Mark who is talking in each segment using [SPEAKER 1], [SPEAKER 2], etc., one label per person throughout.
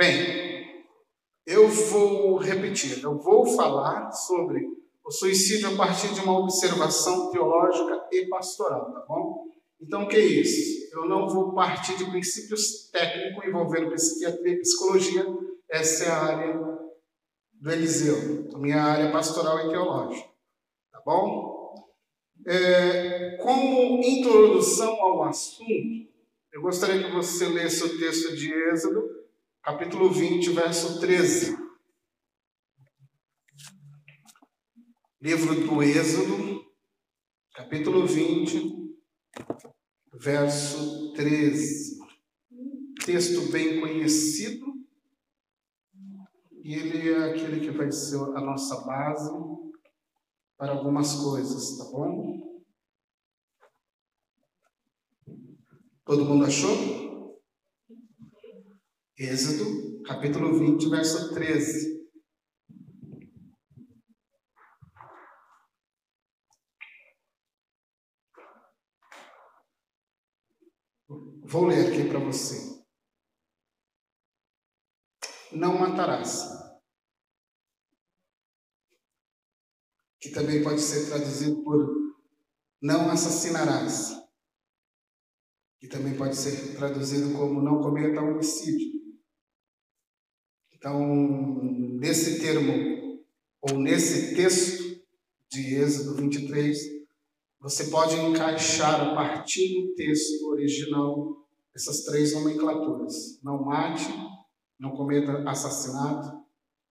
[SPEAKER 1] Bem, eu vou repetir, eu vou falar sobre o suicídio a partir de uma observação teológica e pastoral, tá bom? Então, o que é isso? Eu não vou partir de princípios técnicos envolvendo psiquiatria e psicologia, essa é a área do Eliseu, a minha área pastoral e teológica, tá bom? É, como introdução ao assunto, eu gostaria que você lesse o texto de Êxodo, capítulo 20, verso 13. Livro do Êxodo, capítulo 20, verso 13. Texto bem conhecido, e ele é aquele que vai ser a nossa base para algumas coisas, tá bom? Todo mundo achou? Êxodo, capítulo 20, verso 13. Vou ler aqui para você. Não matarás. Que também pode ser traduzido por não assassinarás que também pode ser traduzido como não cometa homicídio. Então, nesse termo, ou nesse texto de Êxodo 23, você pode encaixar a partir do texto original essas três nomenclaturas: não mate, não cometa assassinato,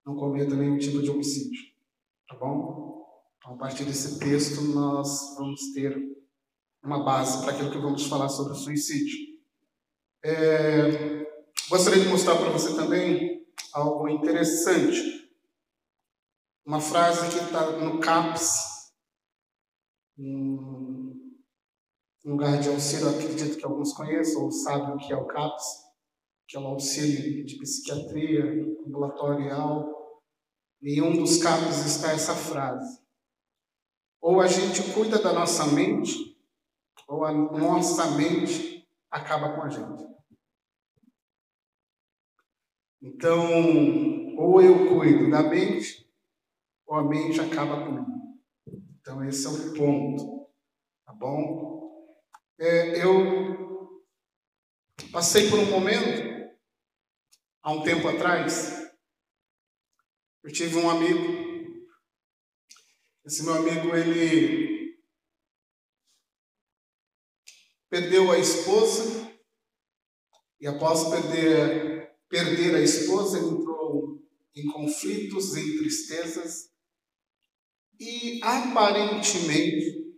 [SPEAKER 1] não cometa nenhum tipo de homicídio. Tá bom? Então, a partir desse texto, nós vamos ter uma base para aquilo que vamos falar sobre o suicídio. É, gostaria de mostrar para você também algo interessante. Uma frase que está no CAPS, um lugar de auxílio, acredito que alguns conheçam ou sabem o que é o CAPS, que é o auxílio de psiquiatria ambulatorial. Em um dos CAPs está essa frase. Ou a gente cuida da nossa mente, ou a nossa mente acaba com a gente. Então, ou eu cuido da mente, ou a mente acaba comigo. Então, esse é o ponto, tá bom? É, eu passei por um momento, há um tempo atrás, eu tive um amigo, esse meu amigo, ele perdeu a esposa e após perder, perder a esposa entrou em conflitos, em tristezas e aparentemente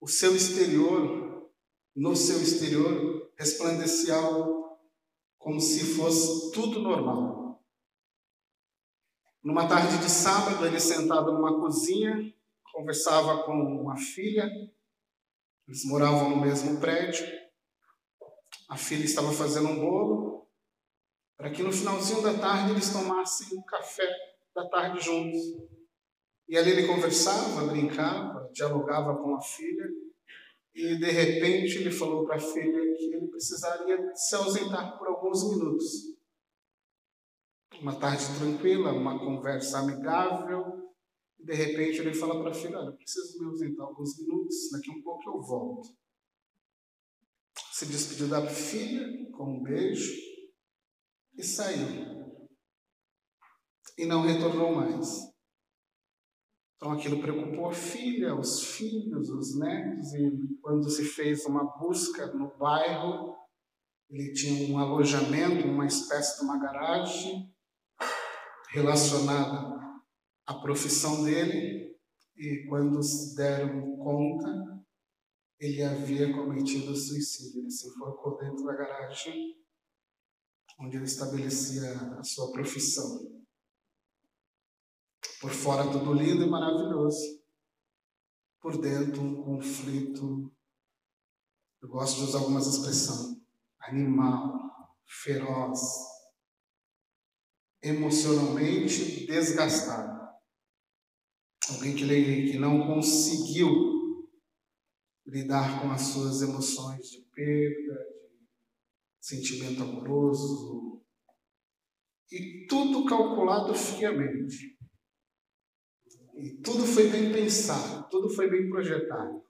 [SPEAKER 1] o seu exterior, no seu exterior, resplandecia como se fosse tudo normal. Numa tarde de sábado, ele sentado numa cozinha, conversava com uma filha eles moravam no mesmo prédio. A filha estava fazendo um bolo para que no finalzinho da tarde eles tomassem um café da tarde juntos. E ali ele conversava, brincava, dialogava com a filha. E de repente ele falou para a filha que ele precisaria se ausentar por alguns minutos. Uma tarde tranquila, uma conversa amigável, de repente ele fala para a filha, olha, preciso me ausentar alguns minutos, daqui um pouco eu volto. Se despediu da filha com um beijo e saiu. E não retornou mais. Então aquilo preocupou a filha, os filhos, os netos, e quando se fez uma busca no bairro, ele tinha um alojamento, uma espécie de uma garagem relacionada a profissão dele e quando se deram conta, ele havia cometido suicídio. Ele se enforcou dentro da garagem onde ele estabelecia a sua profissão. Por fora tudo lindo e maravilhoso. Por dentro um conflito. Eu gosto de usar algumas expressões. Animal, feroz, emocionalmente desgastado. Alguém que, que não conseguiu lidar com as suas emoções de perda, sentimento amoroso, e tudo calculado friamente. E tudo foi bem pensado, tudo foi bem projetado.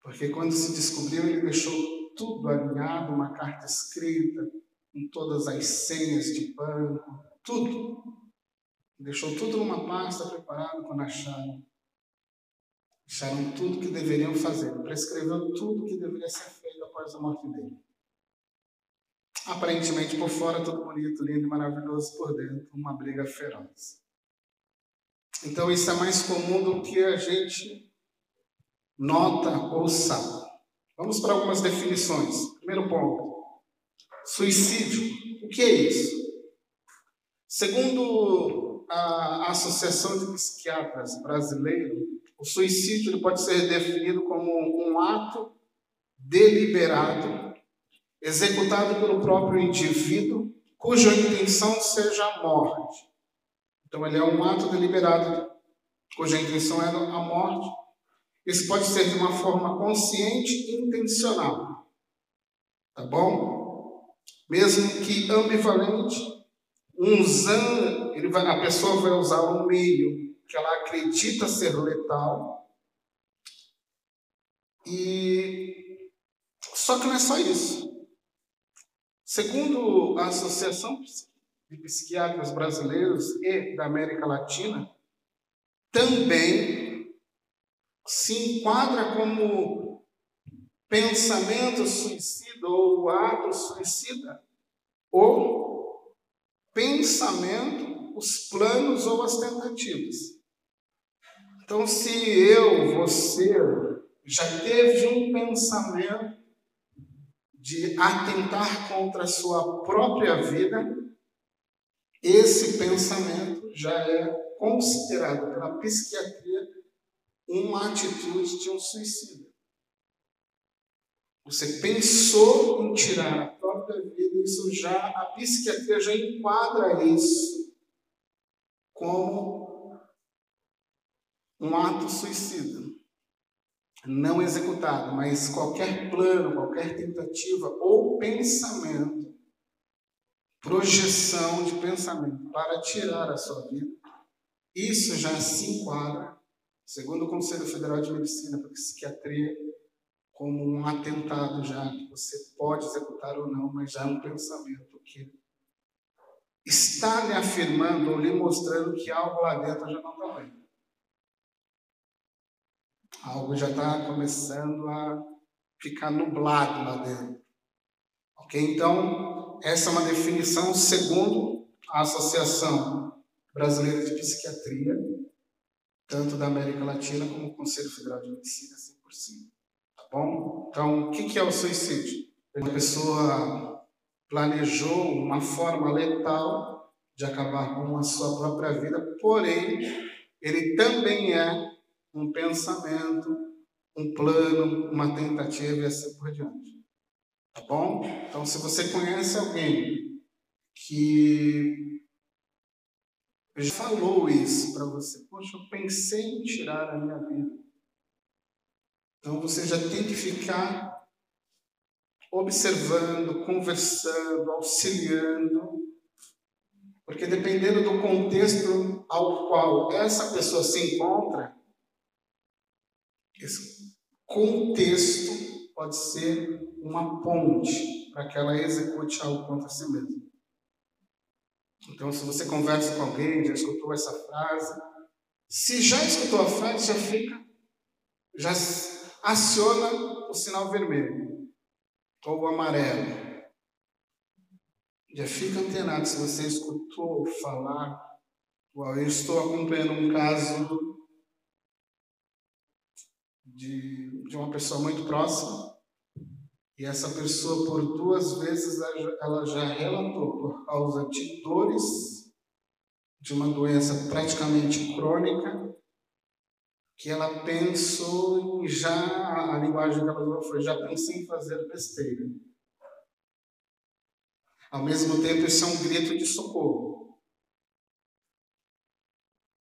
[SPEAKER 1] Porque quando se descobriu, ele deixou tudo alinhado, uma carta escrita, com todas as senhas de banco, tudo. Deixou tudo numa pasta preparada quando acharam. Acharam tudo que deveriam fazer. Prescreveu tudo que deveria ser feito após a morte dele. Aparentemente por fora tudo bonito, lindo e maravilhoso, por dentro uma briga feroz. Então isso é mais comum do que a gente nota ou sabe. Vamos para algumas definições. Primeiro ponto: suicídio. O que é isso? Segundo a Associação de Psiquiatras Brasileiro, o suicídio pode ser definido como um ato deliberado executado pelo próprio indivíduo, cuja intenção seja a morte. Então, ele é um ato deliberado, cuja intenção é a morte. Isso pode ser de uma forma consciente e intencional. Tá bom? Mesmo que ambivalente, usando, ele vai, a pessoa vai usar um meio que ela acredita ser letal. E só que não é só isso. Segundo a Associação de Psiquiatras Brasileiros e da América Latina, também se enquadra como pensamento suicida ou ato suicida, ou pensamento, os planos ou as tentativas. Então, se eu, você, já teve um pensamento de atentar contra a sua própria vida, esse pensamento já é considerado pela psiquiatria uma atitude de um suicida. Você pensou em tirar a própria vida, isso já a psiquiatria já enquadra isso como um ato suicida não executado, mas qualquer plano, qualquer tentativa ou pensamento, projeção de pensamento para tirar a sua vida, isso já se enquadra, segundo o Conselho Federal de Medicina para Psiquiatria, como um atentado já que você pode executar ou não, mas já é um pensamento que está lhe afirmando ou lhe mostrando que algo lá dentro já não está bem algo já está começando a ficar nublado lá dentro. Ok? Então, essa é uma definição segundo a Associação Brasileira de Psiquiatria, tanto da América Latina como o Conselho Federal de Medicina, 100%. Tá bom? Então, o que é o suicídio? Uma pessoa planejou uma forma letal de acabar com a sua própria vida, porém, ele também é um pensamento, um plano, uma tentativa e assim por diante. Tá bom? Então, se você conhece alguém que já falou isso para você, poxa, eu pensei em tirar a minha vida. Então, você já tem que ficar observando, conversando, auxiliando, porque dependendo do contexto ao qual essa pessoa se encontra, esse contexto pode ser uma ponte para que ela execute algo contra si mesma. Então, se você conversa com alguém, já escutou essa frase, se já escutou a frase, já fica, já aciona o sinal vermelho ou o amarelo. Já fica antenado se você escutou falar. Eu estou acompanhando um caso de, de uma pessoa muito próxima, e essa pessoa, por duas vezes, ela já relatou, por causa de dores, de uma doença praticamente crônica, que ela pensou em já, a linguagem que ela usou foi, já pensei em fazer besteira. Ao mesmo tempo, isso é um grito de socorro.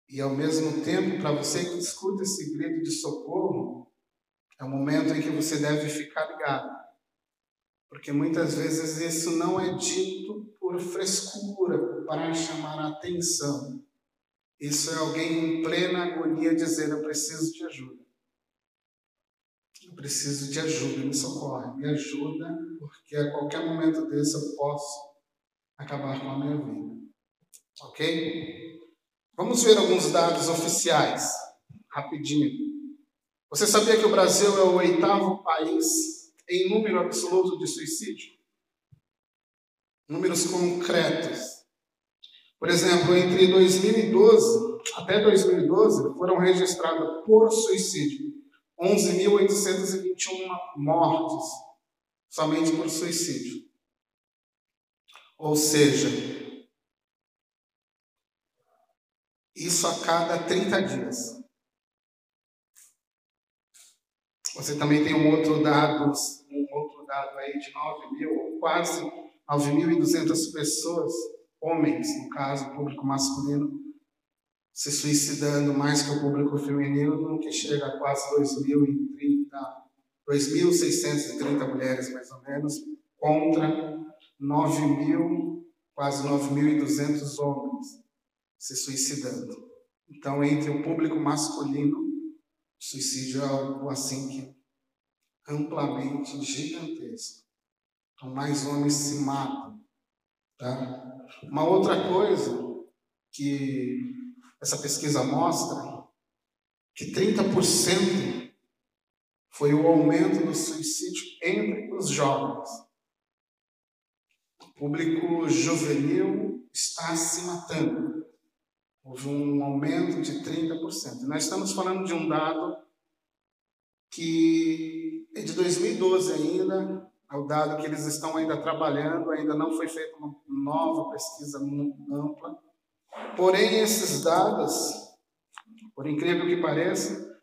[SPEAKER 1] E ao mesmo tempo, para você que escuta esse grito de socorro, é o momento em que você deve ficar ligado. Porque muitas vezes isso não é dito por frescura, para chamar a atenção. Isso é alguém em plena agonia dizer: Eu preciso de ajuda. Eu preciso de ajuda, me socorre, me ajuda, porque a qualquer momento desse eu posso acabar com a minha vida. Ok? Vamos ver alguns dados oficiais, rapidinho. Você sabia que o Brasil é o oitavo país em número absoluto de suicídio? Números concretos. Por exemplo, entre 2012 até 2012 foram registradas por suicídio 11.821 mortes somente por suicídio. Ou seja, isso a cada 30 dias. Você também tem um outro dado, um outro dado aí de 9 mil, quase 9.200 pessoas, homens, no caso, público masculino, se suicidando mais que o público feminino, no que chega a quase 2.030, 2.630 mulheres, mais ou menos, contra 9 mil, quase 9.200 homens se suicidando. Então, entre o público masculino, suicídio é algo assim que amplamente gigantesco. Então, mais homens se matam. Tá? Uma outra coisa que essa pesquisa mostra que 30% foi o aumento do suicídio entre os jovens. O público juvenil está se matando. Houve um aumento de 30%. Nós estamos falando de um dado que é de 2012 ainda, é o dado que eles estão ainda trabalhando, ainda não foi feita uma nova pesquisa ampla. Porém, esses dados, por incrível que pareça,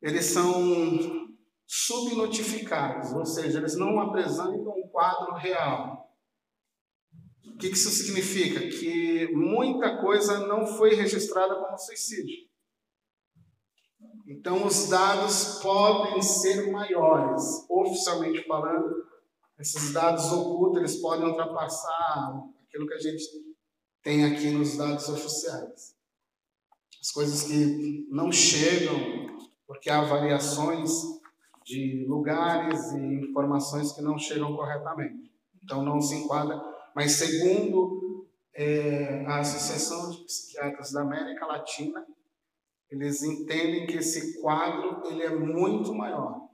[SPEAKER 1] eles são subnotificados, ou seja, eles não apresentam um quadro real. O que isso significa? Que muita coisa não foi registrada como suicídio. Então, os dados podem ser maiores. Oficialmente falando, esses dados ocultos eles podem ultrapassar aquilo que a gente tem aqui nos dados oficiais. As coisas que não chegam, porque há variações de lugares e informações que não chegam corretamente. Então, não se enquadra mas segundo é, a Associação de Psiquiatras da América Latina, eles entendem que esse quadro ele é muito maior.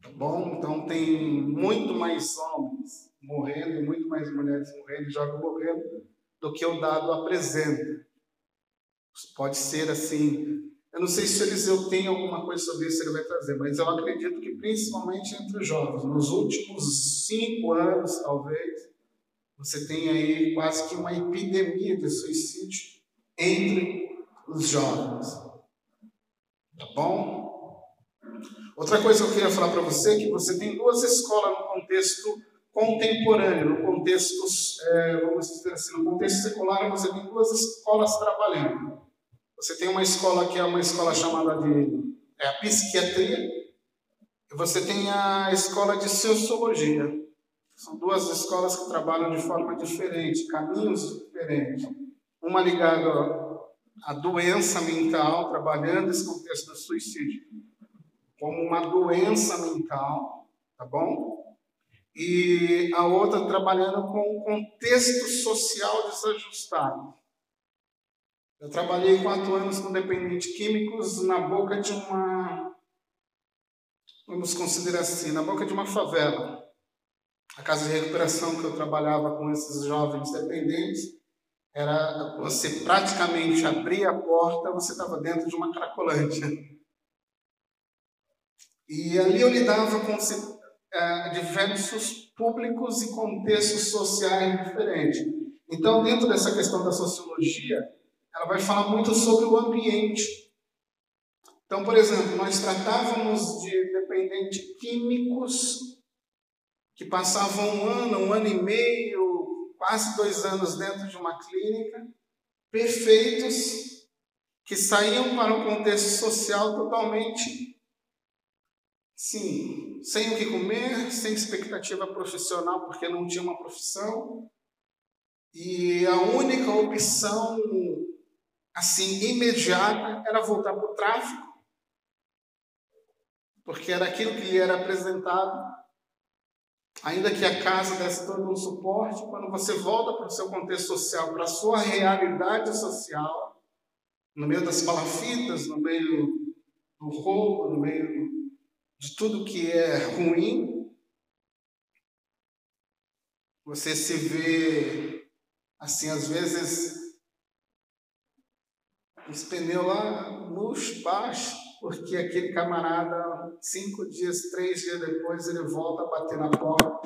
[SPEAKER 1] Tá bom? Então tem muito mais homens morrendo, muito mais mulheres morrendo, jovens morrendo, do que o dado apresenta. Pode ser assim. Eu não sei se o Eliseu tem alguma coisa sobre isso, ele vai trazer, mas eu acredito que principalmente entre os jovens, nos últimos cinco anos, talvez, você tem aí quase que uma epidemia de suicídio entre os jovens. Tá bom? Outra coisa que eu queria falar para você é que você tem duas escolas no contexto contemporâneo, no contexto, é, vamos dizer assim, no contexto secular, você tem duas escolas trabalhando. Você tem uma escola que é uma escola chamada de é a psiquiatria, e você tem a escola de sociologia. São duas escolas que trabalham de forma diferente, caminhos diferentes. Uma ligada à doença mental, trabalhando esse contexto do suicídio como uma doença mental, tá bom? E a outra trabalhando com o contexto social desajustado. Eu trabalhei quatro anos com dependentes químicos na boca de uma, vamos considerar assim, na boca de uma favela a casa de recuperação que eu trabalhava com esses jovens dependentes era você praticamente abria a porta, você estava dentro de uma cracolândia. E ali eu lidava com é, diversos públicos e contextos sociais diferentes. Então, dentro dessa questão da sociologia, ela vai falar muito sobre o ambiente. Então, por exemplo, nós tratávamos de dependentes químicos que passavam um ano, um ano e meio, quase dois anos dentro de uma clínica, perfeitos, que saíam para um contexto social totalmente, sim, sem o que comer, sem expectativa profissional, porque não tinha uma profissão, E a única opção, assim, imediata, era voltar para o tráfico, porque era aquilo que lhe era apresentado. Ainda que a casa desse todo um suporte, quando você volta para o seu contexto social, para a sua realidade social, no meio das palafitas, no meio do roubo, no meio de tudo que é ruim, você se vê, assim, às vezes, os pneus lá murchos, baixos, porque aquele camarada, cinco dias, três dias depois, ele volta a bater na porta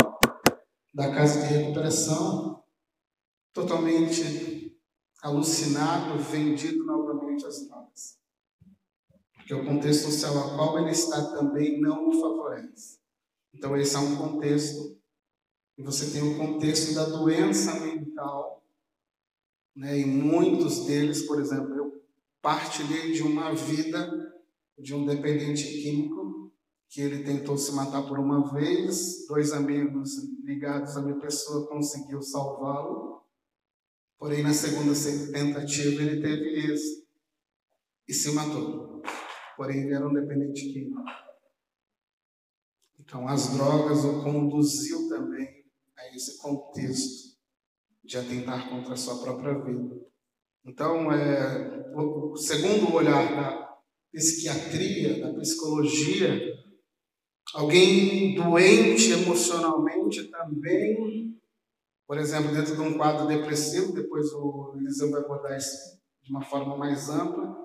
[SPEAKER 1] da casa de recuperação, totalmente alucinado, vendido novamente às drogas. Porque o contexto social a qual ele está também não o favorece. Então, esse é um contexto e você tem o contexto da doença mental, né? e muitos deles, por exemplo, eu partilhei de uma vida de um dependente químico que ele tentou se matar por uma vez, dois amigos ligados à minha pessoa conseguiu salvá-lo, porém na segunda tentativa ele teve isso e se matou. Porém ele era um dependente químico. Então as drogas o conduziu também a esse contexto de atentar contra a sua própria vida. Então, é, segundo o olhar da psiquiatria, da psicologia, alguém doente emocionalmente também, por exemplo, dentro de um quadro depressivo, depois o Eliseu vai abordar isso de uma forma mais ampla,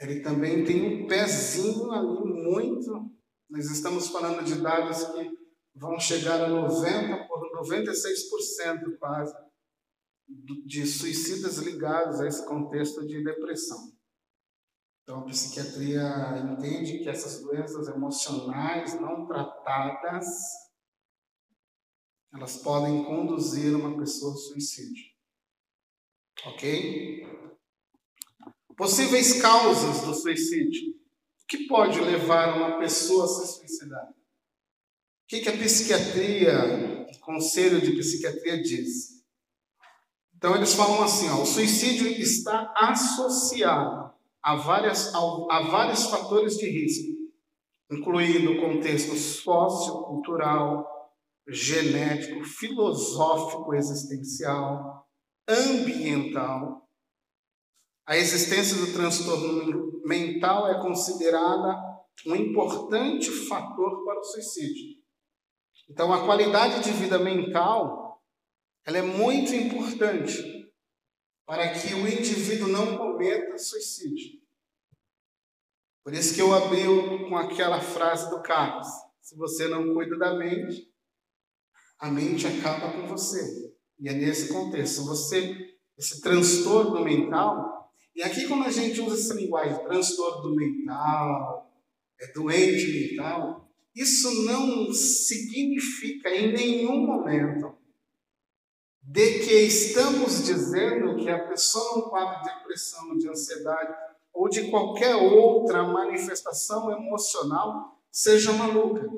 [SPEAKER 1] ele também tem um pezinho ali muito. Nós estamos falando de dados que vão chegar a 90 por 96% quase de suicidas ligados a esse contexto de depressão. Então, a psiquiatria entende que essas doenças emocionais não tratadas, elas podem conduzir uma pessoa ao suicídio. Ok? Possíveis causas do suicídio. O que pode levar uma pessoa a se suicidar? O que, que a psiquiatria, o conselho de psiquiatria diz? Então eles falam assim, ó, o suicídio está associado a, várias, a vários fatores de risco, incluindo contexto sociocultural, genético, filosófico, existencial, ambiental. A existência do transtorno mental é considerada um importante fator para o suicídio. Então, a qualidade de vida mental ela é muito importante para que o indivíduo não cometa suicídio. Por isso que eu abri com aquela frase do Carlos: se você não cuida da mente, a mente acaba com você. E é nesse contexto, você esse transtorno mental, e aqui quando a gente usa essa linguagem, transtorno mental, é doente mental, isso não significa em nenhum momento de que estamos dizendo que a pessoa num quadro de depressão, de ansiedade ou de qualquer outra manifestação emocional seja maluca.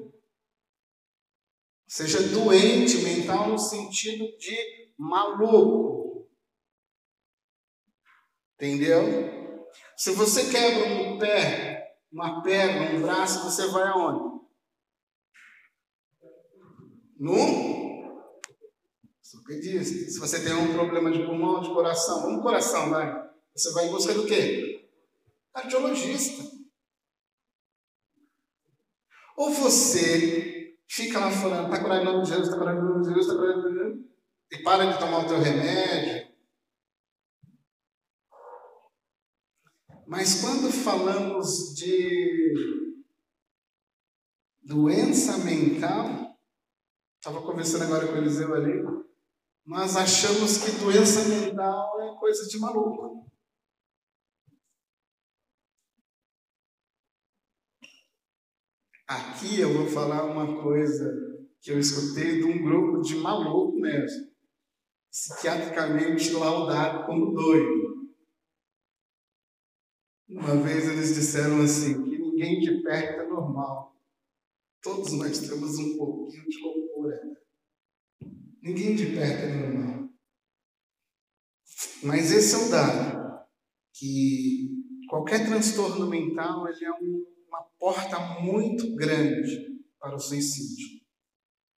[SPEAKER 1] Seja doente mental no sentido de maluco. Entendeu? Se você quebra um pé, uma perna, um braço, você vai aonde? no ortopedista. Se você tem um problema de pulmão, de coração, vamos coração, vai. Você vai em busca do quê? Cardiologista. Ou você fica lá falando, está curado em nome de Jesus, está curado em nome de Jesus, está curado em nome de Jesus, e para de tomar o teu remédio. Mas quando falamos de doença mental, Estava conversando agora com o Eliseu ali. Nós achamos que doença mental é coisa de maluco. Aqui eu vou falar uma coisa que eu escutei de um grupo de maluco mesmo, psiquiatricamente laudado como doido. Uma vez eles disseram assim, que ninguém de perto é normal. Todos nós temos um pouquinho de loucura. Ninguém de perto é normal. Mas esse é o dado, que qualquer transtorno mental ele é um, uma porta muito grande para o suicídio.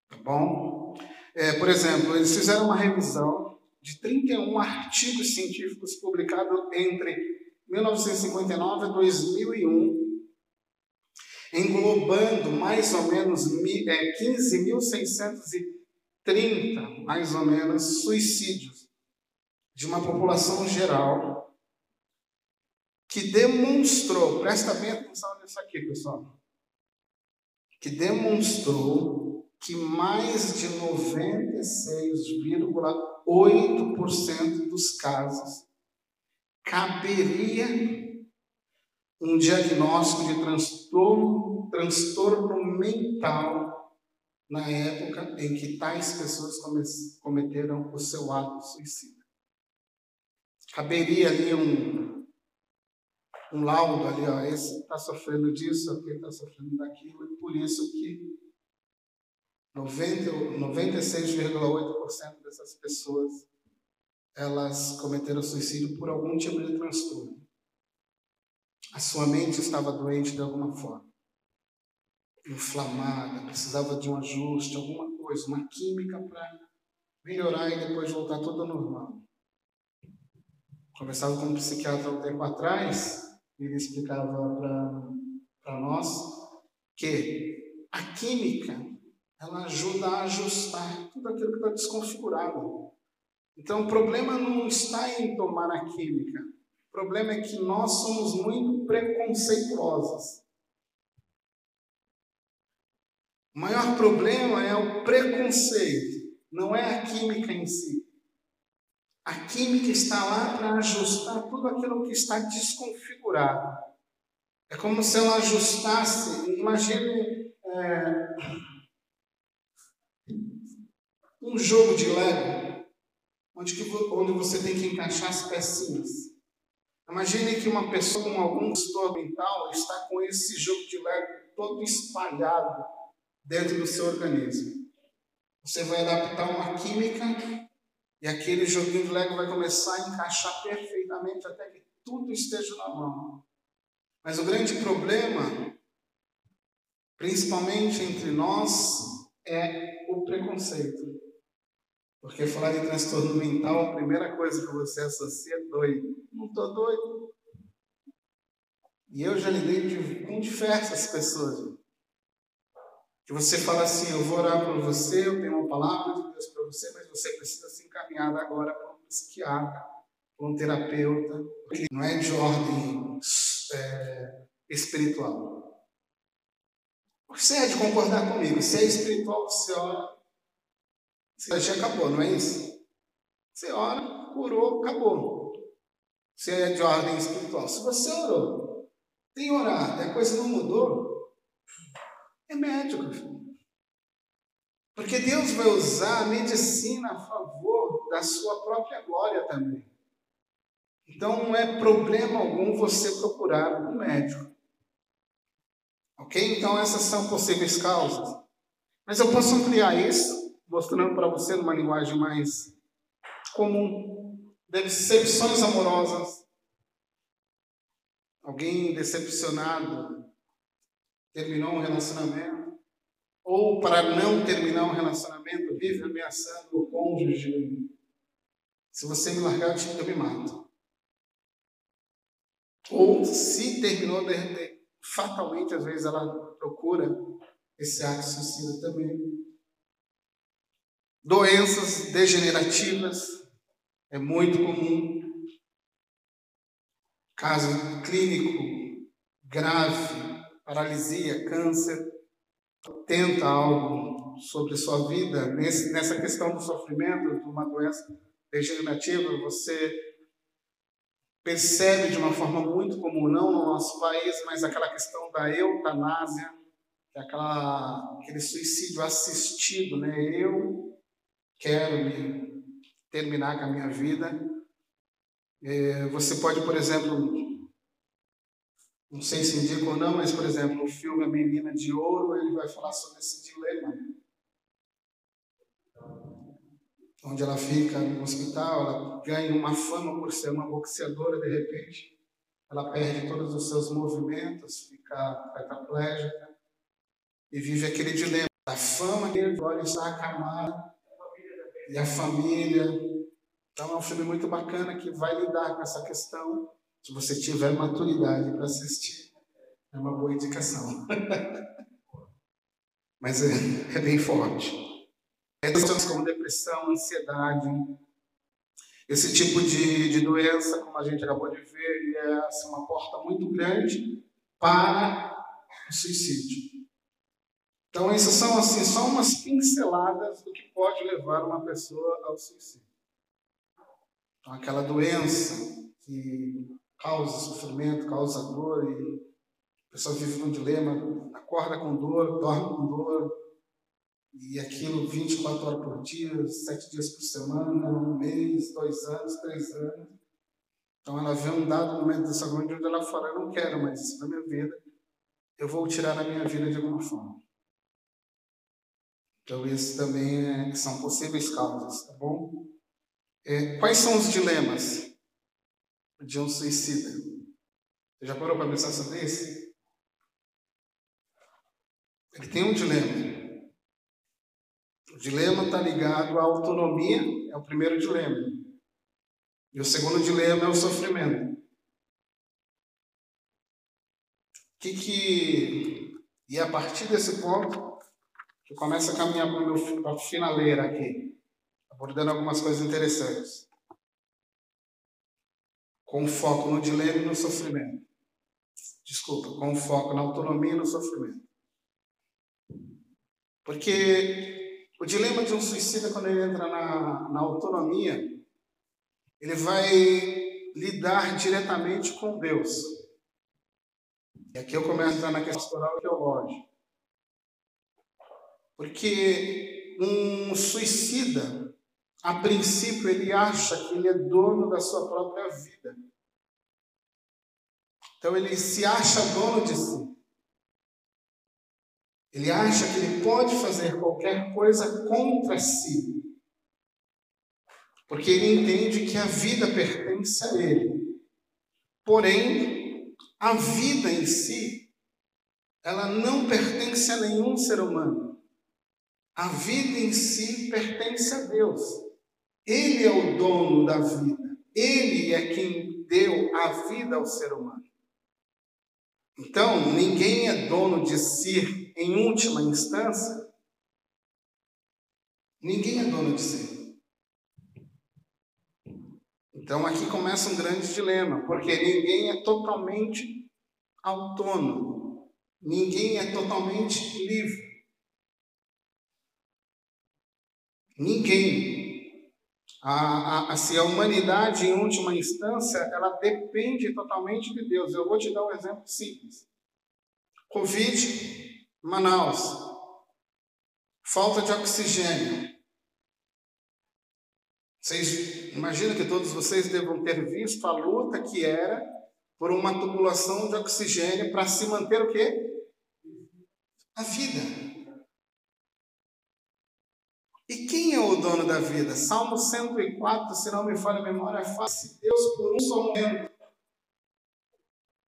[SPEAKER 1] Tá bom? É, por exemplo, eles fizeram uma revisão de 31 artigos científicos publicados entre 1959 a 2001, englobando mais ou menos 15.630, é, mais ou menos, suicídios de uma população geral que demonstrou, presta bem atenção nisso aqui, pessoal, que demonstrou que mais de 96,8% dos casos caberia um diagnóstico de transtorno, transtorno mental na época em que tais pessoas cometeram o seu ato suicida. Caberia ali um, um laudo ali, ó, esse está sofrendo disso, aquele está sofrendo daquilo, e por isso que 96,8% dessas pessoas elas cometeram suicídio por algum tipo de transtorno. A sua mente estava doente de alguma forma, inflamada, precisava de um ajuste, alguma coisa, uma química para melhorar e depois voltar tudo ao normal. Conversava com um psiquiatra um tempo atrás, ele explicava para nós que a química ela ajuda a ajustar tudo aquilo que está desconfigurado. Então, o problema não está em tomar a química. O problema é que nós somos muito preconceituosos. O maior problema é o preconceito, não é a química em si. A química está lá para ajustar tudo aquilo que está desconfigurado. É como se ela ajustasse, imagine é, um jogo de Lego onde, que, onde você tem que encaixar as pecinhas. Imagine que uma pessoa com algum transtorno mental está com esse jogo de Lego todo espalhado dentro do seu organismo. Você vai adaptar uma química e aquele joguinho de Lego vai começar a encaixar perfeitamente até que tudo esteja na mão. Mas o grande problema, principalmente entre nós, é o preconceito. Porque falar de transtorno mental, a primeira coisa que você associa é doido. Não estou doido. E eu já lidei de, com diversas pessoas. Que você fala assim, eu vou orar por você, eu tenho uma palavra de Deus para você, mas você precisa ser encaminhado agora para um psiquiatra, para um terapeuta, que não é de ordem é, espiritual. Você é de concordar comigo, se é espiritual, você ora, você acabou, não é isso? Você ora, curou, acabou. Você é de ordem espiritual. Se você orou, tem orado a coisa não mudou, é médico. Porque Deus vai usar a medicina a favor da sua própria glória também. Então não é problema algum você procurar um médico. Ok? Então essas são possíveis causas. Mas eu posso ampliar isso mostrando para você numa linguagem mais comum, decepções amorosas. Alguém decepcionado terminou um relacionamento, ou para não terminar um relacionamento, vive ameaçando o cônjuge. Se você me largar, eu me mato. Ou se terminou, fatalmente, às vezes ela procura esse ato suicida também. Doenças degenerativas é muito comum. Caso clínico grave, paralisia, câncer. Tenta algo sobre sua vida nesse, nessa questão do sofrimento de uma doença degenerativa, você percebe de uma forma muito comum, não no nosso país, mas aquela questão da eutanásia, é aquela, aquele suicídio assistido, né? Eu quero me terminar com a minha vida. É, você pode, por exemplo, não sei se indica ou não, mas, por exemplo, o filme A Menina de Ouro, ele vai falar sobre esse dilema. onde ela fica no hospital, ela ganha uma fama por ser uma boxeadora de repente, ela perde todos os seus movimentos, fica tetraplégica e vive aquele dilema da fama que agora está acamada e a família. Então é um filme muito bacana que vai lidar com essa questão. Se você tiver maturidade para assistir, é uma boa indicação. Mas é, é bem forte. Doenças como depressão, ansiedade, esse tipo de, de doença, como a gente acabou de ver, é assim, uma porta muito grande para o suicídio. Então, essas são assim, só umas pinceladas do que pode levar uma pessoa ao suicídio. Então, aquela doença que causa sofrimento, causa dor, e a pessoa vive num dilema, acorda com dor, dorme com dor, e aquilo 24 horas por dia, sete dias por semana, um mês, dois anos, três anos. Então ela vê um dado momento dessa onde ela fala, eu não quero mais isso na minha vida, eu vou tirar a minha vida de alguma forma. Então isso também é, são possíveis causas, tá bom? É, quais são os dilemas de um suicida? Você já parou para pensar sobre isso? Ele tem um dilema. O dilema está ligado à autonomia, é o primeiro dilema. E o segundo dilema é o sofrimento. Que que e a partir desse ponto que começa a caminhar para a finaleira aqui, abordando algumas coisas interessantes, com foco no dilema e no sofrimento. Desculpa, com foco na autonomia e no sofrimento. Porque o dilema de um suicida, quando ele entra na, na autonomia, ele vai lidar diretamente com Deus. E aqui eu começo a entrar na questão pastoral teológica. Porque um suicida, a princípio, ele acha que ele é dono da sua própria vida. Então ele se acha dono de si. Ele acha que ele pode fazer qualquer coisa contra si. Porque ele entende que a vida pertence a ele. Porém, a vida em si, ela não pertence a nenhum ser humano. A vida em si pertence a Deus. Ele é o dono da vida. Ele é quem deu a vida ao ser humano. Então, ninguém é dono de si em última instância, ninguém é dono de si. Então aqui começa um grande dilema, porque ninguém é totalmente autônomo, ninguém é totalmente livre. Ninguém. A, a, assim, a humanidade, em última instância, ela depende totalmente de Deus. Eu vou te dar um exemplo simples. Covid Manaus. Falta de oxigênio. Vocês imaginam que todos vocês devam ter visto a luta que era por uma tubulação de oxigênio para se manter o quê? A vida. Quem é o dono da vida? Salmo 104, se não me falha a memória, faça Deus por um só momento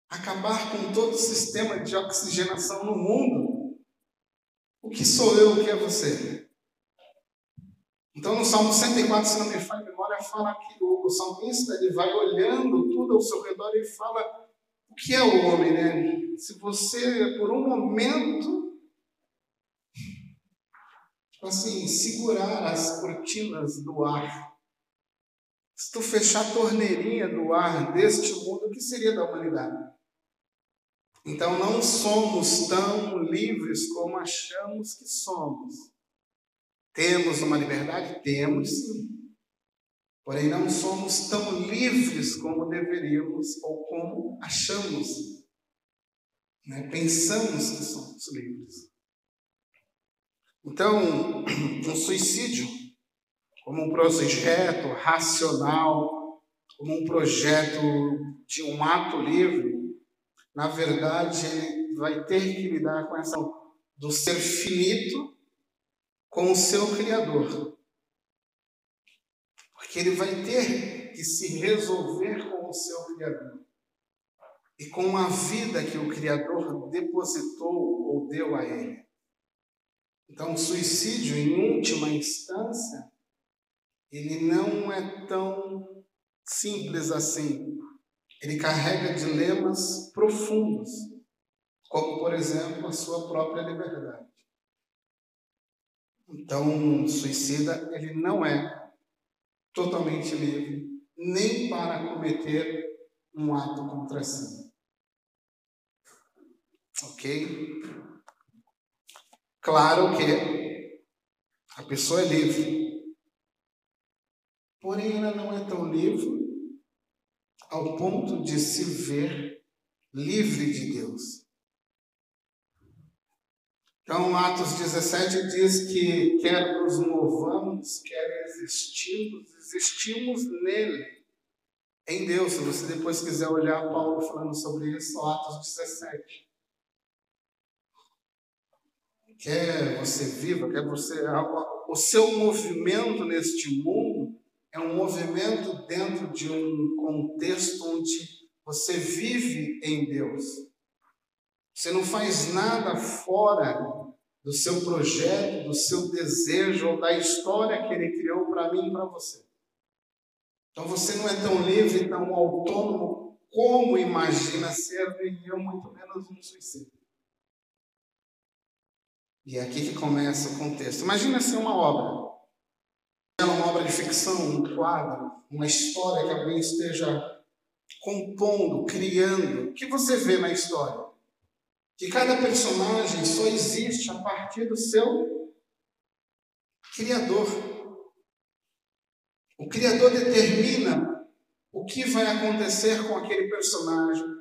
[SPEAKER 1] acabar com todo o sistema de oxigenação no mundo o que sou eu, o que é você? Então, no Salmo 104, se não me falha a memória, fala que o salmista ele vai olhando tudo ao seu redor e fala o que é o homem, né? Se você, por um momento, assim, segurar as cortinas do ar, se tu fechar a torneirinha do ar deste mundo, o que seria da humanidade? Então não somos tão livres como achamos que somos. Temos uma liberdade? Temos sim. Porém, não somos tão livres como deveríamos ou como achamos. Né? Pensamos que somos livres. Então, um suicídio, como um projeto racional, como um projeto de um ato livre, na verdade, ele vai ter que lidar com essa do ser finito com o seu Criador. Porque ele vai ter que se resolver com o seu Criador e com a vida que o Criador depositou ou deu a ele. Então, o suicídio, em última instância, ele não é tão simples assim. Ele carrega dilemas profundos, como, por exemplo, a sua própria liberdade. Então, um suicida, ele não é totalmente livre, nem para cometer um ato contra si. Ok? Claro que a pessoa é livre, porém ela não é tão livre ao ponto de se ver livre de Deus. Então, Atos 17 diz que quer nos movamos, quer existimos, existimos nele, em Deus. Se você depois quiser olhar Paulo falando sobre isso, Atos 17. Quer você viva, quer você. O seu movimento neste mundo é um movimento dentro de um contexto onde você vive em Deus. Você não faz nada fora do seu projeto, do seu desejo ou da história que ele criou para mim e para você. Então você não é tão livre, tão autônomo como imagina ser, e eu muito menos um suicídio. E é aqui que começa o contexto. Imagina ser uma obra. Uma obra de ficção, um quadro, uma história que alguém esteja compondo, criando. O que você vê na história? que cada personagem só existe a partir do seu Criador. O Criador determina o que vai acontecer com aquele personagem.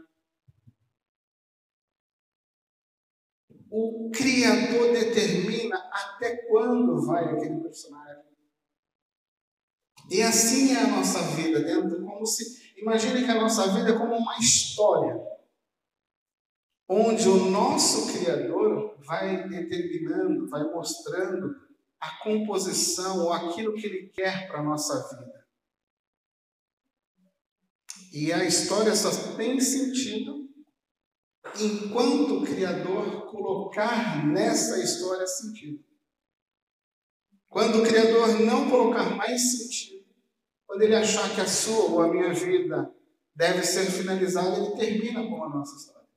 [SPEAKER 1] O Criador determina até quando vai aquele personagem. E assim é a nossa vida dentro, como se. Imagine que a nossa vida é como uma história onde o nosso Criador vai determinando, vai mostrando a composição ou aquilo que Ele quer para a nossa vida. E a história só tem sentido enquanto o Criador colocar nessa história sentido. Quando o Criador não colocar mais sentido, quando ele achar que a sua ou a minha vida deve ser finalizada, ele termina com a nossa história.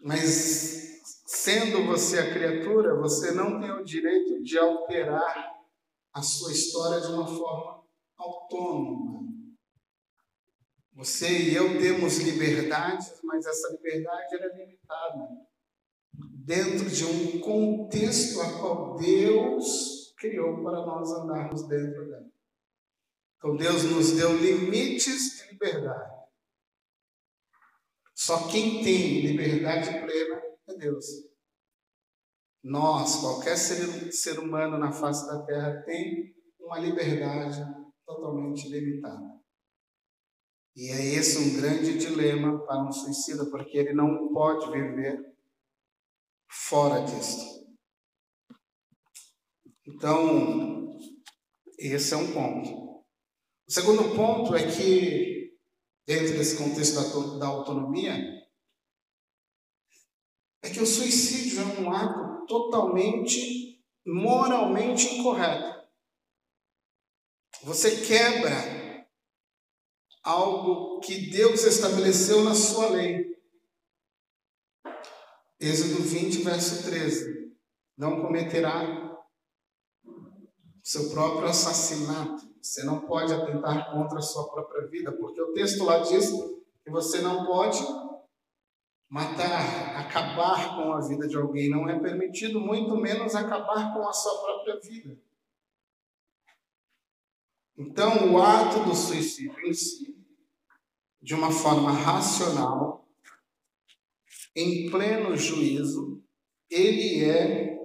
[SPEAKER 1] Mas sendo você a criatura, você não tem o direito de alterar a sua história de uma forma autônoma. Você e eu temos liberdades, mas essa liberdade é limitada dentro de um contexto a qual Deus criou para nós andarmos dentro dela. Então Deus nos deu limites de liberdade. Só quem tem liberdade plena é Deus. Nós, qualquer ser, ser humano na face da terra, tem uma liberdade totalmente limitada. E é esse um grande dilema para um suicida, porque ele não pode viver fora disso. Então, esse é um ponto. O segundo ponto é que dentro desse contexto da autonomia, é que o suicídio é um ato totalmente moralmente incorreto. Você quebra algo que Deus estabeleceu na sua lei. Êxodo 20, verso 13. Não cometerá seu próprio assassinato. Você não pode atentar contra a sua própria vida, porque o texto lá diz que você não pode matar, acabar com a vida de alguém. Não é permitido, muito menos acabar com a sua própria vida. Então, o ato do suicídio em si, de uma forma racional, em pleno juízo, ele é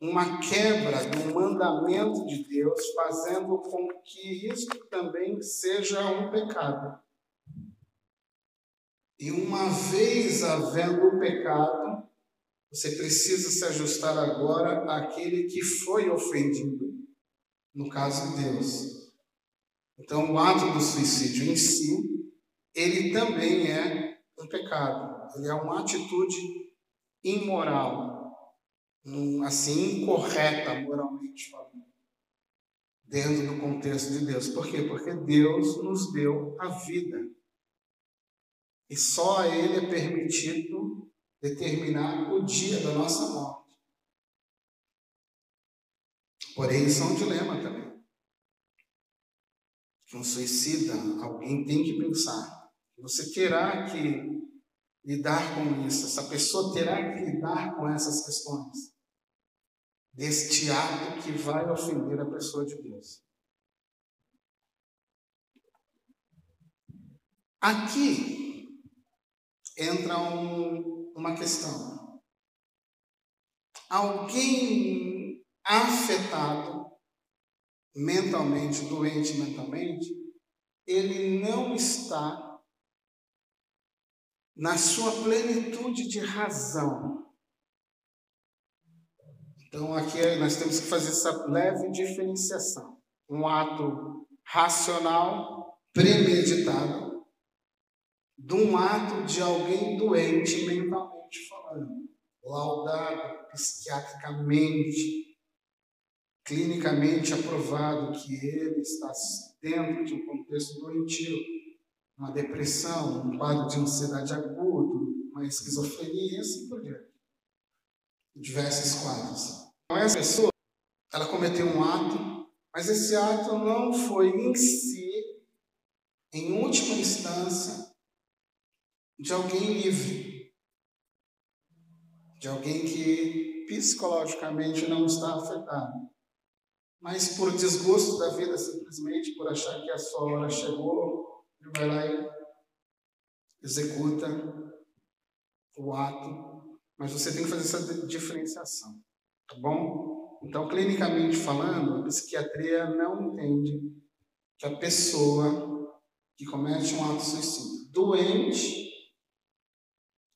[SPEAKER 1] uma quebra do mandamento de Deus, fazendo com que isso também seja um pecado. E uma vez havendo o pecado, você precisa se ajustar agora àquele que foi ofendido, no caso Deus. Então, o ato do suicídio em si, ele também é um pecado. Ele é uma atitude imoral, assim, incorreta moralmente falando, dentro do contexto de Deus. Por quê? Porque Deus nos deu a vida. E só a Ele é permitido determinar o dia da nossa morte. Porém, isso é um dilema também. Que um suicida, alguém tem que pensar. Você terá que lidar com isso, essa pessoa terá que lidar com essas questões. Deste ato que vai ofender a pessoa de Deus. Aqui entra um, uma questão. Alguém afetado mentalmente, doente mentalmente, ele não está na sua plenitude de razão. Então aqui nós temos que fazer essa leve diferenciação. Um ato racional, premeditado, de um ato de alguém doente mentalmente falando, laudado psiquiatricamente, clinicamente aprovado que ele está dentro de um contexto doentio, uma depressão, um quadro de ansiedade agudo, uma esquizofrenia e assim por diante. Diversos quadros. Então, essa pessoa, ela cometeu um ato, mas esse ato não foi em si, em última instância, de alguém livre, de alguém que psicologicamente não está afetado mas por desgosto da vida, simplesmente por achar que a sua hora chegou, ele vai lá e executa o ato. Mas você tem que fazer essa diferenciação, tá bom? Então, clinicamente falando, a psiquiatria não entende que a pessoa que comete um ato suicida doente,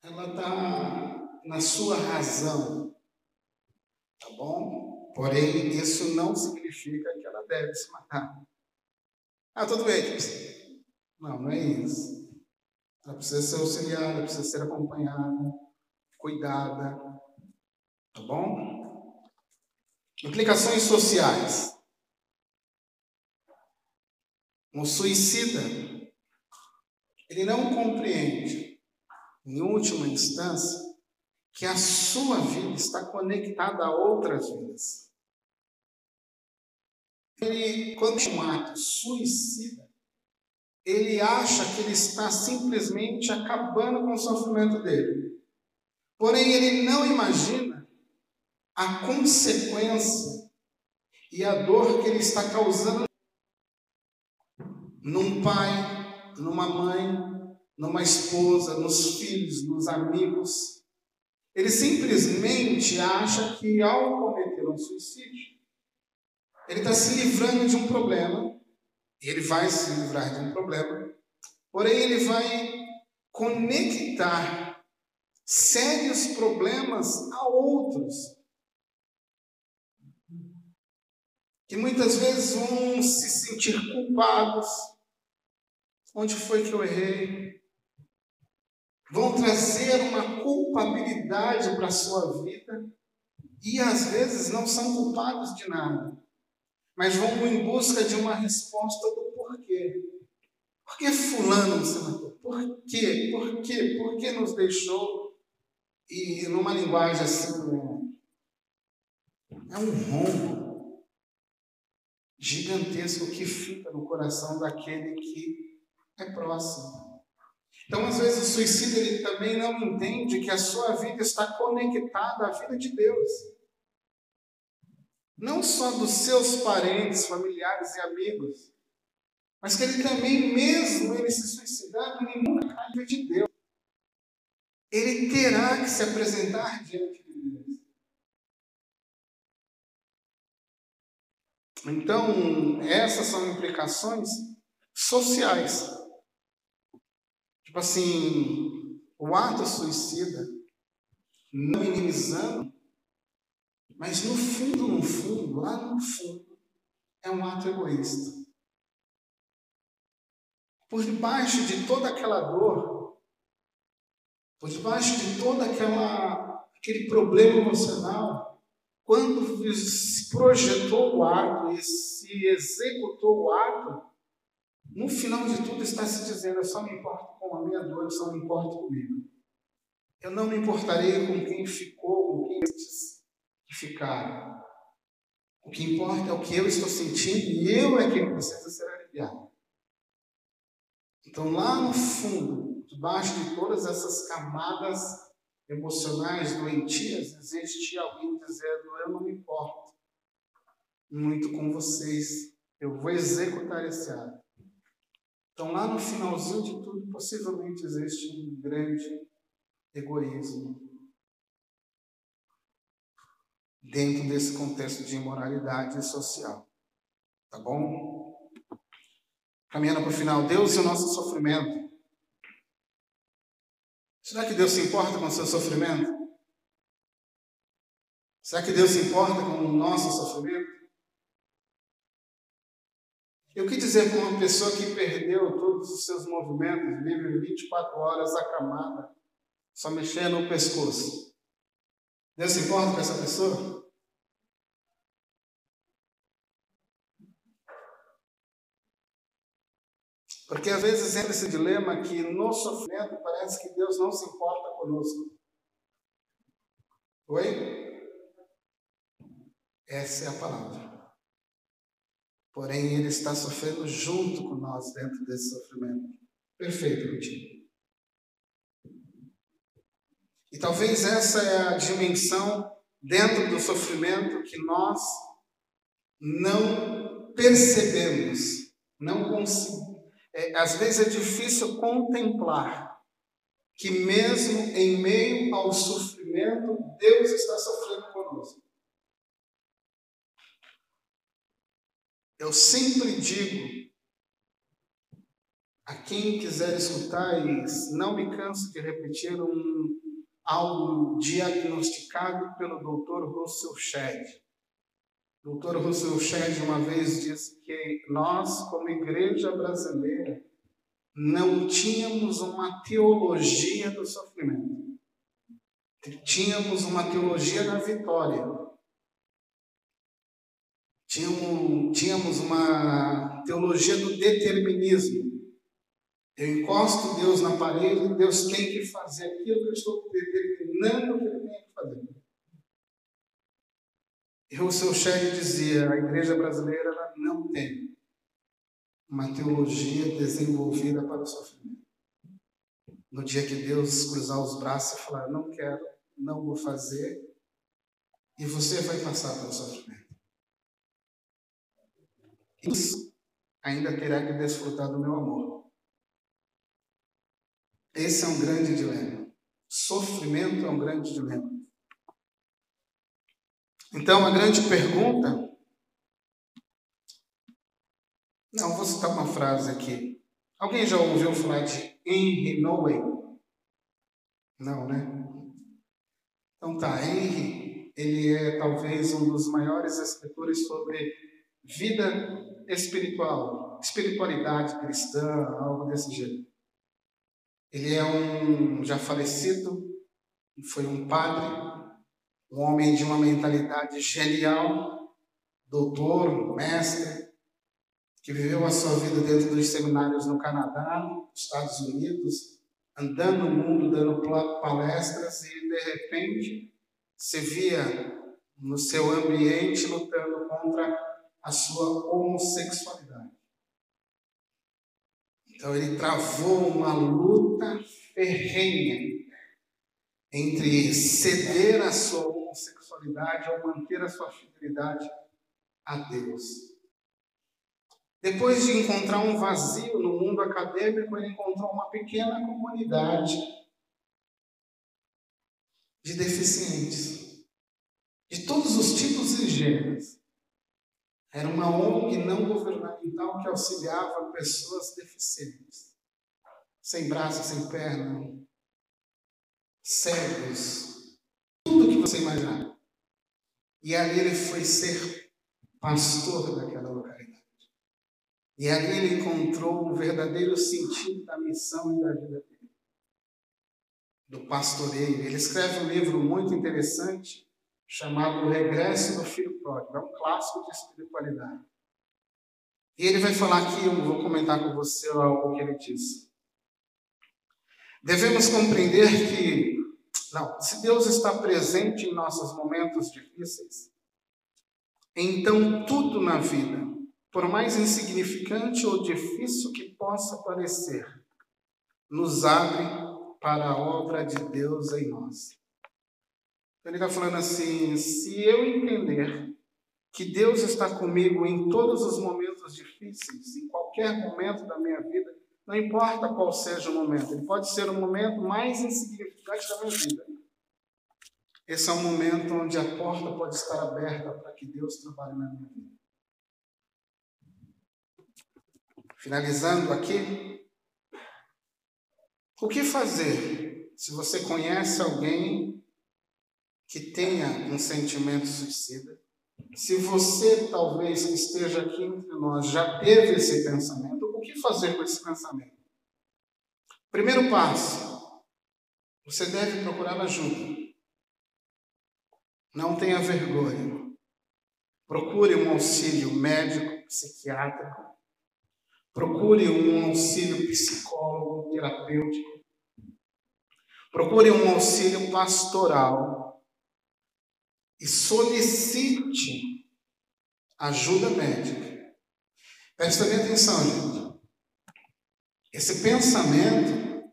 [SPEAKER 1] ela está na sua razão, tá bom? Porém, isso não significa que ela deve se matar. Ah, estou doente. Não, não é isso. Ela precisa ser auxiliada, precisa ser acompanhada, cuidada. Tá bom? Implicações sociais. Um suicida, ele não compreende, em última instância, que a sua vida está conectada a outras vidas ele, quando é um ato suicida, ele acha que ele está simplesmente acabando com o sofrimento dele. Porém, ele não imagina a consequência e a dor que ele está causando num pai, numa mãe, numa esposa, nos filhos, nos amigos. Ele simplesmente acha que ao cometer um suicídio, ele está se livrando de um problema, ele vai se livrar de um problema, porém ele vai conectar sérios problemas a outros. Que muitas vezes vão se sentir culpados. Onde foi que eu errei? Vão trazer uma culpabilidade para a sua vida e às vezes não são culpados de nada mas vão em busca de uma resposta do porquê. Por que fulano se matou? Por quê? Por quê? Por que nos deixou? E numa linguagem assim, é um rombo gigantesco que fica no coração daquele que é próximo. Então, às vezes, o suicídio ele também não entende que a sua vida está conectada à vida de Deus não só dos seus parentes, familiares e amigos, mas que ele também, mesmo ele se suicidando, ele nunca cai de Deus. Ele terá que se apresentar diante de Deus. Então, essas são implicações sociais. Tipo assim, o ato suicida, não minimizando, mas no fundo, no fundo, lá no fundo, é um ato egoísta. por debaixo de toda aquela dor, por debaixo de todo aquele problema emocional, quando se projetou o ato e se executou o ato, no final de tudo está se dizendo: eu só me importo com a minha dor, eu só me importo comigo. Eu não me importarei com quem ficou, com quem ficaram. O que importa é o que eu estou sentindo e eu é quem precisa ser aliviado. Então, lá no fundo, debaixo de todas essas camadas emocionais doentias, existe alguém dizendo: Eu não me importo muito com vocês, eu vou executar esse ato. Então, lá no finalzinho de tudo, possivelmente existe um grande egoísmo dentro desse contexto de imoralidade social. Tá bom? Caminhando para o final, Deus e o nosso sofrimento. Será que Deus se importa com o seu sofrimento? Será que Deus se importa com o nosso sofrimento? E o que dizer com uma pessoa que perdeu todos os seus movimentos, vive 24 horas acamada, só mexendo no pescoço? Deus se importa com essa pessoa? Porque às vezes entra esse dilema que no sofrimento parece que Deus não se importa conosco. Oi? Essa é a palavra. Porém, Ele está sofrendo junto com nós dentro desse sofrimento. Perfeito, Vitinho. E talvez essa é a dimensão dentro do sofrimento que nós não percebemos, não conseguimos é, às vezes é difícil contemplar que mesmo em meio ao sofrimento, Deus está sofrendo conosco. Eu sempre digo a quem quiser escutar e não me canso de repetir um algo diagnosticado pelo Dr. Russell Shedd. Doutor Russell Shedd uma vez disse que nós, como igreja brasileira, não tínhamos uma teologia do sofrimento. Tínhamos uma teologia da vitória. Tínhamos, uma teologia do determinismo. Eu encosto Deus na parede Deus tem que fazer aquilo que eu estou determinando que Ele tem que fazer. Seu chefe dizia: a igreja brasileira não tem uma teologia desenvolvida para o sofrimento. No dia que Deus cruzar os braços e falar: não quero, não vou fazer, e você vai passar pelo sofrimento. Isso ainda terá que desfrutar do meu amor. Esse é um grande dilema. Sofrimento é um grande dilema. Então, a grande pergunta. Não, vou citar uma frase aqui. Alguém já ouviu falar de Henry Nowen? Não, né? Então tá, Henry, ele é talvez um dos maiores escritores sobre vida espiritual, espiritualidade cristã, algo desse jeito. Ele é um já falecido, foi um padre, um homem de uma mentalidade genial, doutor, mestre, que viveu a sua vida dentro dos seminários no Canadá, Estados Unidos, andando no mundo, dando palestras e, de repente, se via no seu ambiente lutando contra a sua homossexualidade. Então, ele travou uma luta ferrenha entre ceder a sua homossexualidade ou manter a sua fidelidade a Deus. Depois de encontrar um vazio no mundo acadêmico, ele encontrou uma pequena comunidade de deficientes, de todos os tipos e gêneros. Era uma ONG não governamental que auxiliava pessoas deficientes, sem braço, sem perna, cegos, tudo que você imaginar. E ali ele foi ser pastor daquela localidade. E ali ele encontrou o verdadeiro sentido da missão e da vida dele. Do pastoreio. Ele escreve um livro muito interessante chamado O Regresso do Filho Pródigo. É um clássico de espiritualidade. E ele vai falar aqui, eu vou comentar com você algo que ele diz. Devemos compreender que, não, se Deus está presente em nossos momentos difíceis, então tudo na vida, por mais insignificante ou difícil que possa parecer, nos abre para a obra de Deus em nós. Ele está falando assim: se eu entender que Deus está comigo em todos os momentos difíceis, em qualquer momento da minha vida, não importa qual seja o momento, ele pode ser o momento mais insignificante da minha vida. Esse é um momento onde a porta pode estar aberta para que Deus trabalhe na minha vida. Finalizando aqui, o que fazer se você conhece alguém que tenha um sentimento suicida? Se você, talvez, que esteja aqui entre nós, já teve esse pensamento, o que fazer com esse pensamento? Primeiro passo, você deve procurar ajuda. Não tenha vergonha. Procure um auxílio médico, psiquiátrico. Procure um auxílio psicólogo, terapêutico. Procure um auxílio pastoral. E solicite ajuda médica. Presta bem atenção, gente. Esse pensamento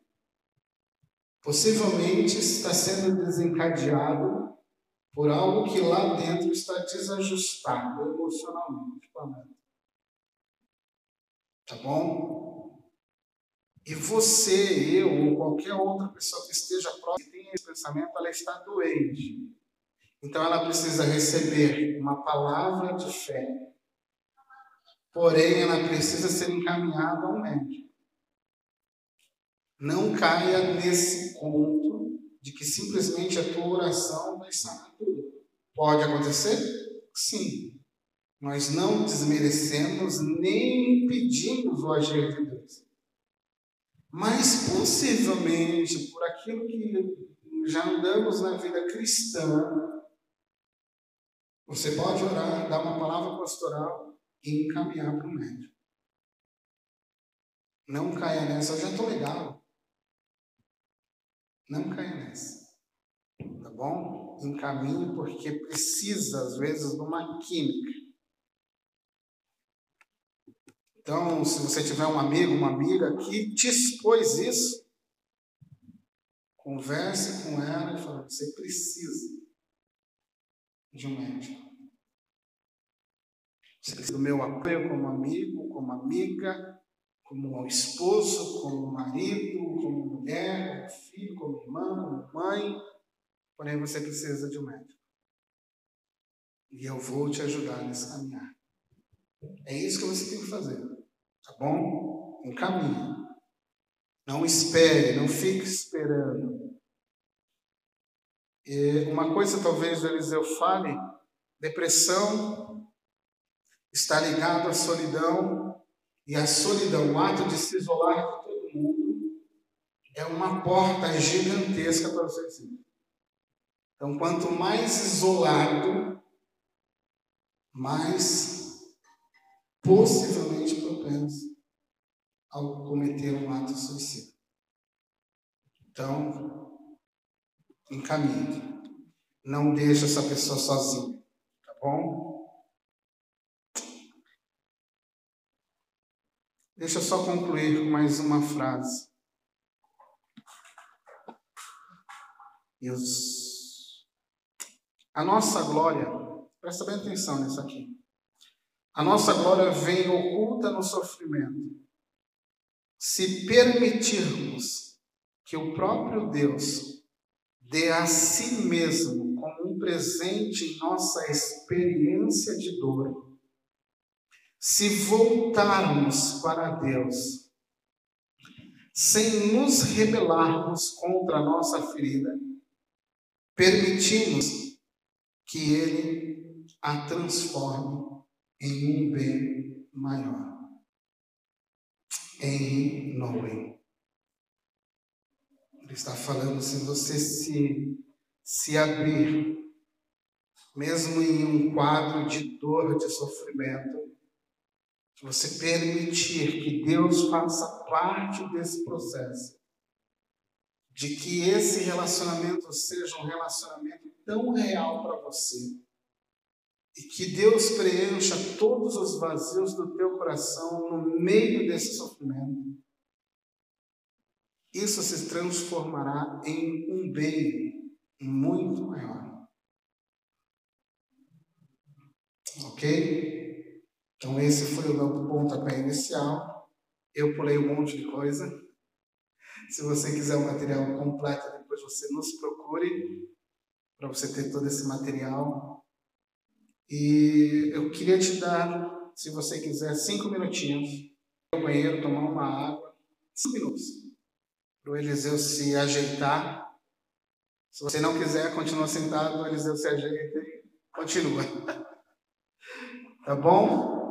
[SPEAKER 1] possivelmente está sendo desencadeado por algo que lá dentro está desajustado emocionalmente. Tá bom? E você, eu ou qualquer outra pessoa que esteja próxima, que tenha esse pensamento, ela está doente. Então ela precisa receber uma palavra de fé. Porém, ela precisa ser encaminhada ao médico. Não caia nesse conto de que simplesmente a tua oração vai sanar tudo. Pode acontecer? Sim. Nós não desmerecemos nem impedimos o agir de Deus. Mas possivelmente, por aquilo que já andamos na vida cristã, você pode orar, dar uma palavra pastoral e encaminhar para o médico. Não caia nessa, eu já estou legal. Não caia nessa. Tá bom? Encaminhe porque precisa, às vezes, de uma química. Então, se você tiver um amigo, uma amiga que te expôs isso, converse com ela e fale, você precisa de um médico. Você precisa do meu apoio como amigo, como amiga, como esposo, como marido, como mulher, como filho, como irmã, como mãe. Porém, você precisa de um médico. E eu vou te ajudar nesse caminhar. É isso que você tem que fazer. Tá bom? Um caminho. Não espere, não fique esperando. E uma coisa talvez o Eliseu fale, depressão está ligado à solidão e a solidão, o ato de se isolar é uma porta gigantesca para o suicídio. Então, quanto mais isolado, mais possivelmente propenso ao cometer um ato suicida. Então, encaminhe. Não deixe essa pessoa sozinha, tá bom? Deixa eu só concluir com mais uma frase. Os... A nossa glória, presta bem atenção nisso aqui. A nossa glória vem oculta no sofrimento. Se permitirmos que o próprio Deus dê a si mesmo como um presente em nossa experiência de dor, se voltarmos para Deus, sem nos rebelarmos contra a nossa ferida, permitimos que Ele a transforme em um bem maior. em Noé. Ele está falando se você se, se abrir, mesmo em um quadro de dor, de sofrimento, se você permitir que Deus faça parte desse processo, de que esse relacionamento seja um relacionamento tão real para você, e que Deus preencha todos os vazios do teu coração no meio desse sofrimento, isso se transformará em um bem muito maior. Ok? Então, esse foi o meu pontapé inicial. Eu pulei um monte de coisa. Se você quiser o material completo, depois você nos procure para você ter todo esse material. E eu queria te dar, se você quiser, cinco minutinhos no banheiro, tomar uma água. Cinco minutos. Para o Eliseu se ajeitar. Se você não quiser, continua sentado, o Eliseu se ajeita. Continua. Tá bom?